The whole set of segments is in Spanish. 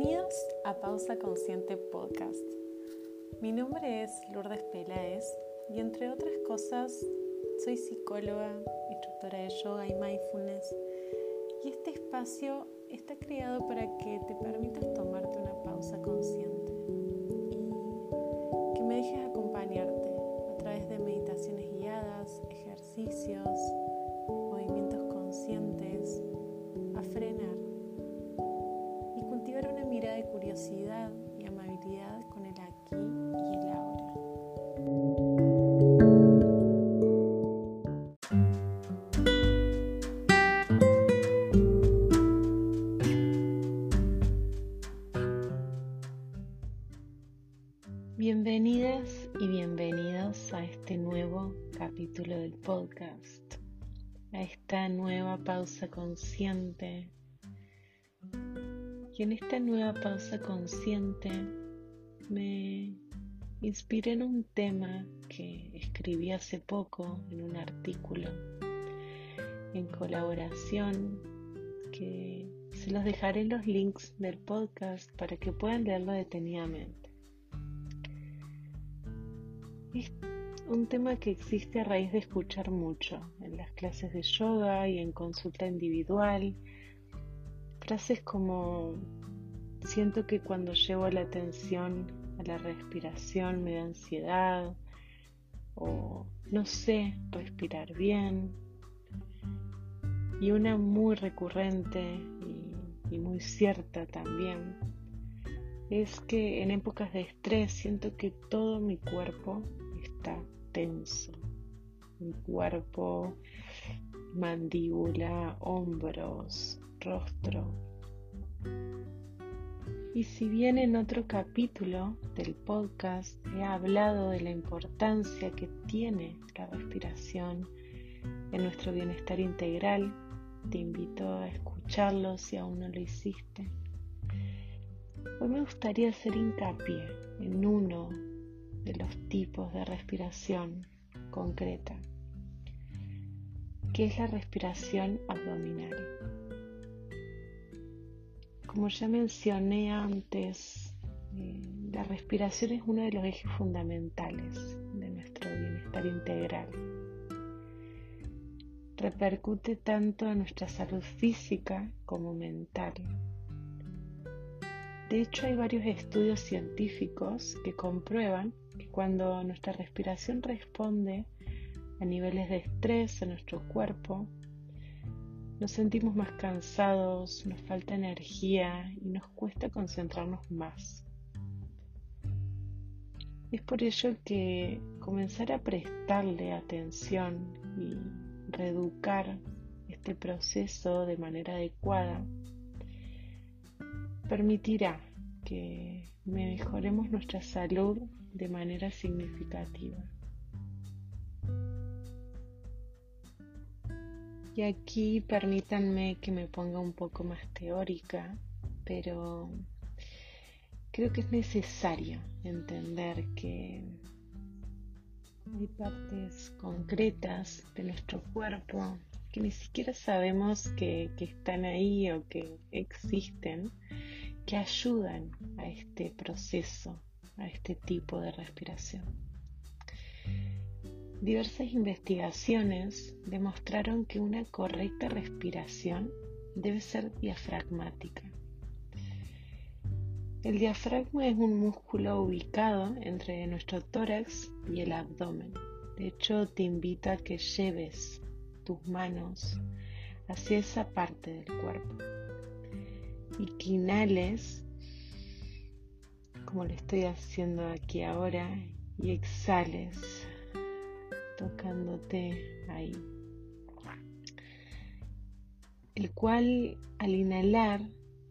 Bienvenidos a Pausa Consciente Podcast. Mi nombre es Lourdes Peláez y entre otras cosas soy psicóloga, instructora de yoga y mindfulness y este espacio está creado para que te permitas tomarte una pausa consciente y que me dejes acompañarte a través de meditaciones guiadas, ejercicios, a esta nueva pausa consciente y en esta nueva pausa consciente me inspiré en un tema que escribí hace poco en un artículo en colaboración que se los dejaré en los links del podcast para que puedan leerlo detenidamente. Un tema que existe a raíz de escuchar mucho en las clases de yoga y en consulta individual frases como siento que cuando llevo la atención a la respiración me da ansiedad o no sé respirar bien. Y una muy recurrente y, y muy cierta también es que en épocas de estrés siento que todo mi cuerpo está tenso. Mi cuerpo, mandíbula, hombros, rostro. Y si bien en otro capítulo del podcast he hablado de la importancia que tiene la respiración en nuestro bienestar integral, te invito a escucharlo si aún no lo hiciste. Hoy me gustaría hacer hincapié en uno de los tipos de respiración concreta, que es la respiración abdominal. Como ya mencioné antes, eh, la respiración es uno de los ejes fundamentales de nuestro bienestar integral. Repercute tanto en nuestra salud física como mental. De hecho, hay varios estudios científicos que comprueban cuando nuestra respiración responde a niveles de estrés en nuestro cuerpo, nos sentimos más cansados, nos falta energía y nos cuesta concentrarnos más. Es por ello que comenzar a prestarle atención y reeducar este proceso de manera adecuada permitirá que mejoremos nuestra salud de manera significativa. Y aquí permítanme que me ponga un poco más teórica, pero creo que es necesario entender que hay partes concretas de nuestro cuerpo que ni siquiera sabemos que, que, están ahí o que existen, que ayudan a este proceso, a este tipo de respiración. Diversas investigaciones demostraron que una correcta respiración debe ser diafragmática. El diafragma es un músculo ubicado entre nuestro tórax y el abdomen. De hecho, te invito a que lleves tus manos hacia esa parte del cuerpo y que inhales, como lo estoy haciendo aquí ahora, y exhales tocándote ahí. El cual al inhalar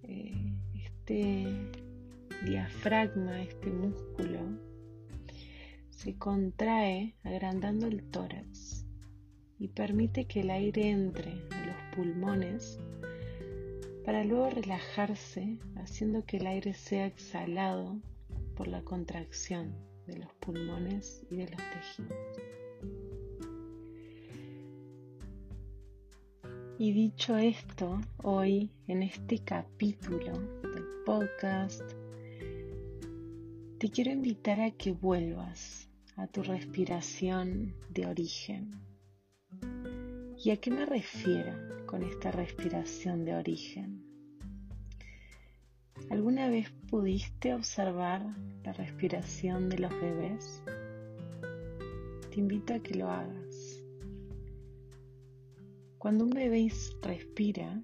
eh, este diafragma, este músculo, se contrae agrandando el tórax y permite que el aire entre a los pulmones para luego relajarse haciendo que el aire sea exhalado por la contracción de los pulmones y de los tejidos. Y dicho esto, hoy en este capítulo del podcast, te quiero invitar a que vuelvas a tu respiración de origen. ¿Y a qué me refiero con esta respiración de origen? ¿Alguna vez pudiste observar la respiración de los bebés? Te invito a que lo hagas. Cuando un bebé respira,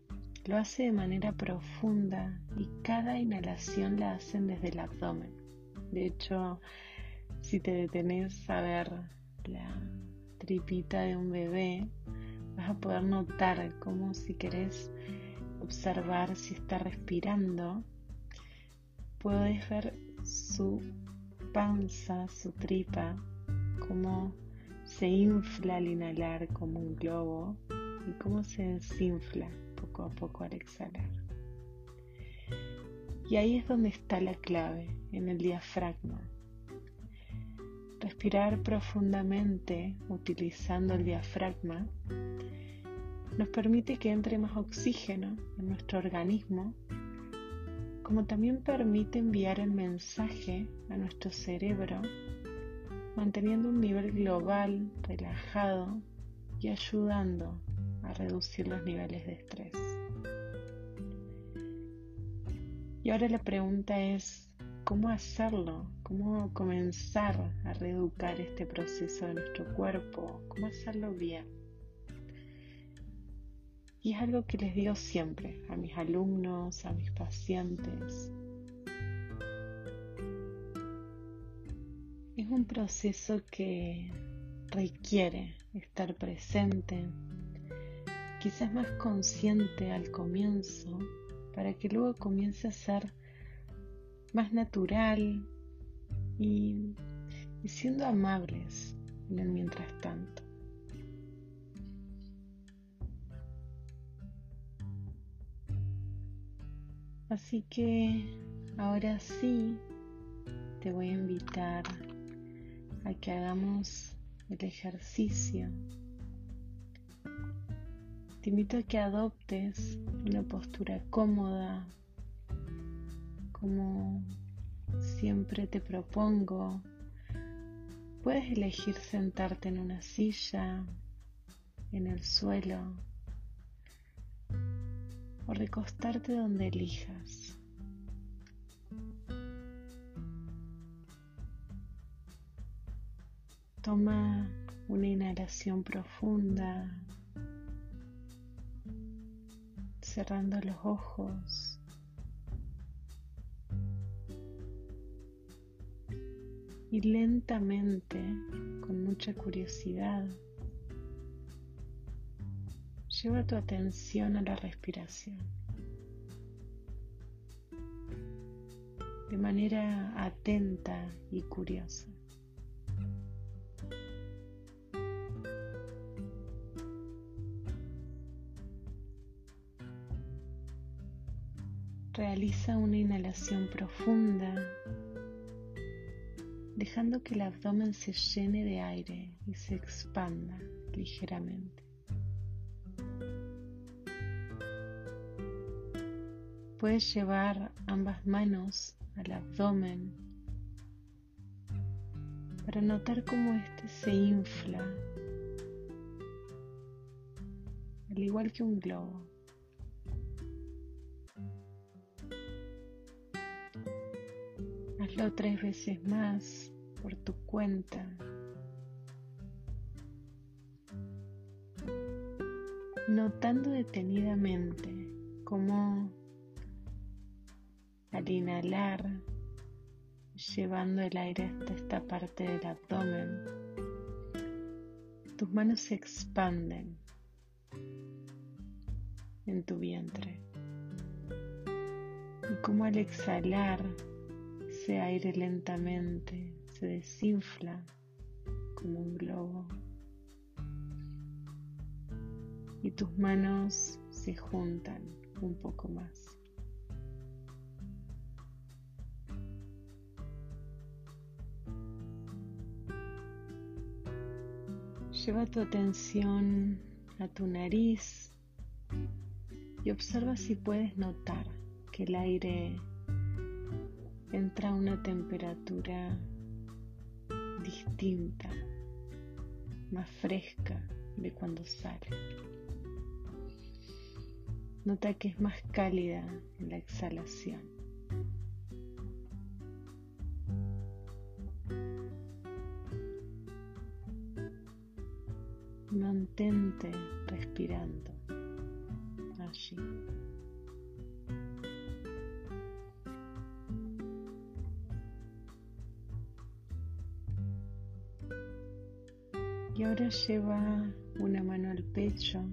lo hace de manera profunda y cada inhalación la hacen desde el abdomen. De hecho, si te detenes a ver la tripita de un bebé, vas a poder notar cómo si querés observar si está respirando, puedes ver su panza, su tripa, cómo se infla al inhalar como un globo y cómo se desinfla poco a poco al exhalar. Y ahí es donde está la clave, en el diafragma. Respirar profundamente utilizando el diafragma nos permite que entre más oxígeno en nuestro organismo, como también permite enviar el mensaje a nuestro cerebro, manteniendo un nivel global relajado y ayudando a reducir los niveles de estrés. Y ahora la pregunta es, ¿cómo hacerlo? ¿Cómo comenzar a reeducar este proceso de nuestro cuerpo? ¿Cómo hacerlo bien? Y es algo que les digo siempre a mis alumnos, a mis pacientes. Es un proceso que requiere estar presente, quizás más consciente al comienzo, para que luego comience a ser más natural y, siendo amables en el mientras tanto. Así que ahora sí te voy a invitar a que hagamos el ejercicio te invito a que adoptes una postura cómoda, como siempre te propongo. Puedes elegir sentarte en una silla, en el suelo o recostarte donde elijas. Toma una inhalación profunda cerrando los ojos. Y lentamente, con mucha curiosidad, lleva tu atención a la respiración. De manera atenta y curiosa. Realiza una inhalación profunda, dejando que el abdomen se llene de aire y se expanda ligeramente. Puedes llevar ambas manos al abdomen para notar cómo éste se infla, al igual que un globo. Hazlo tres veces más por tu cuenta. Notando detenidamente cómo al inhalar, llevando el aire hasta esta parte del abdomen, tus manos se expanden en tu vientre. Y como al exhalar, ese aire lentamente se desinfla como un globo y tus manos se juntan un poco más. Lleva tu atención a tu nariz y observa si puedes notar que el aire entra a una temperatura distinta, más fresca de cuando sale. Nota que es más cálida la exhalación. Mantente respirando allí. Y ahora lleva una mano al pecho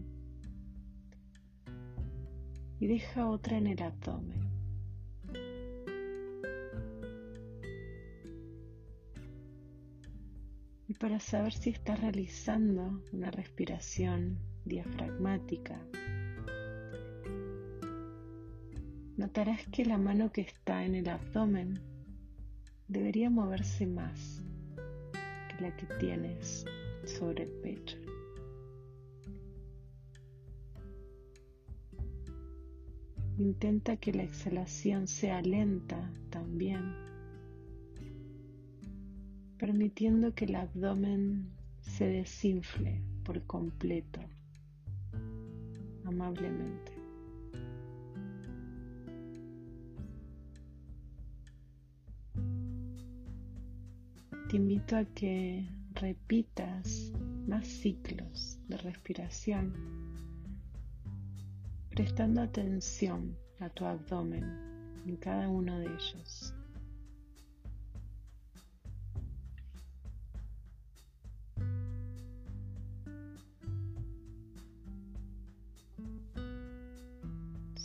y deja otra en el abdomen. Para saber si estás realizando una respiración diafragmática, notarás que la mano que está en el abdomen debería moverse más que la que tienes sobre el pecho. Intenta que la exhalación sea lenta también, permitiendo que el abdomen se desinfle por completo, amablemente. Te invito a que repitas más ciclos de respiración, prestando atención a tu abdomen en cada uno de ellos.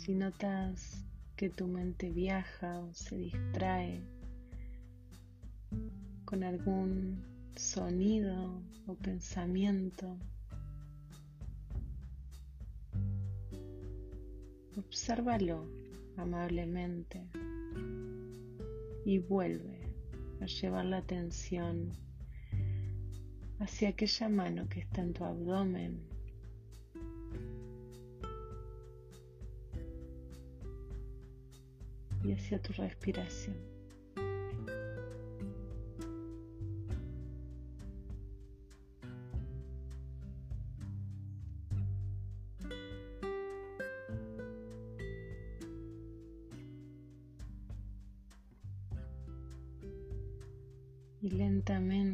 Si notas que tu mente viaja o se distrae con algún sonido o pensamiento. Obsérvalo amablemente y vuelve a llevar la atención hacia aquella mano que está en tu abdomen. Y hacia tu respiración. y lentamente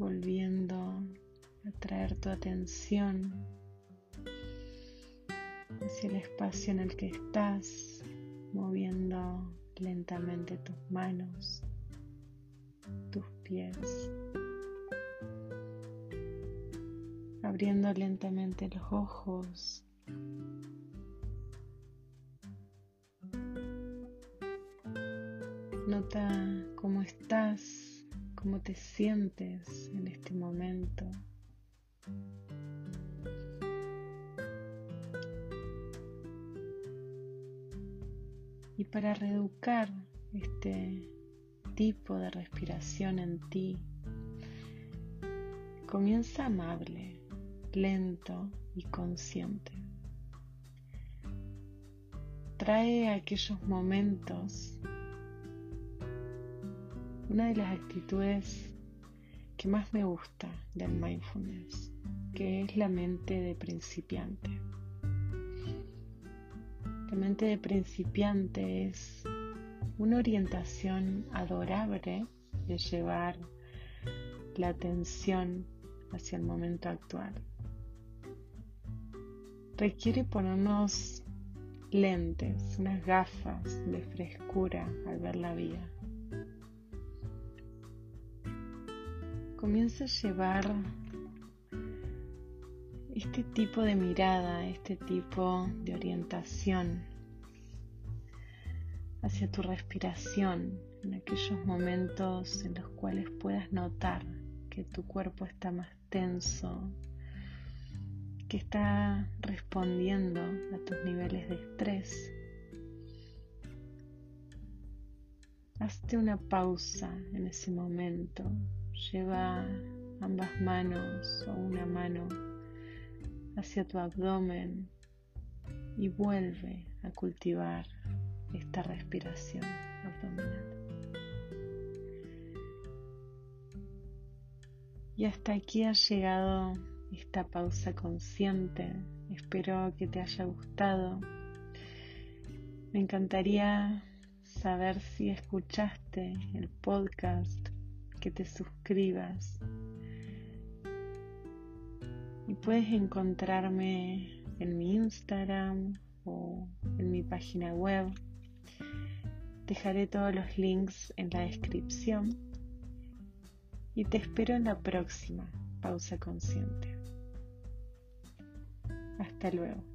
Volviendo a traer tu atención hacia el espacio en el que estás, moviendo lentamente tus manos tus pies, abriendo lentamente los ojos. Nota cómo estás, cómo te sientes en este momento. Y para reeducar este tipo de respiración en ti. Comienza amable, lento y consciente. Trae aquellos momentos una de las actitudes que más me gusta del mindfulness, que es la mente de principiante. La mente de principiante es una orientación adorable de llevar la atención hacia el momento actual. Requiere ponernos lentes, unas gafas de frescura al ver la vida. Comienza a llevar este tipo de mirada, este tipo de orientación hacia tu respiración en aquellos momentos en los cuales puedas notar que tu cuerpo está más tenso, que está respondiendo a tus niveles de estrés. Hazte una pausa en ese momento. Lleva ambas manos o una mano hacia tu abdomen y vuelve a cultivar esta respiración abdominal. Y hasta aquí ha llegado esta pausa consciente. Espero que te haya gustado. Me encantaría saber si escuchaste el podcast, que te suscribas. Y puedes encontrarme en mi Instagram o en mi página web. Dejaré todos los links en la descripción y te espero en la próxima pausa consciente. Hasta luego.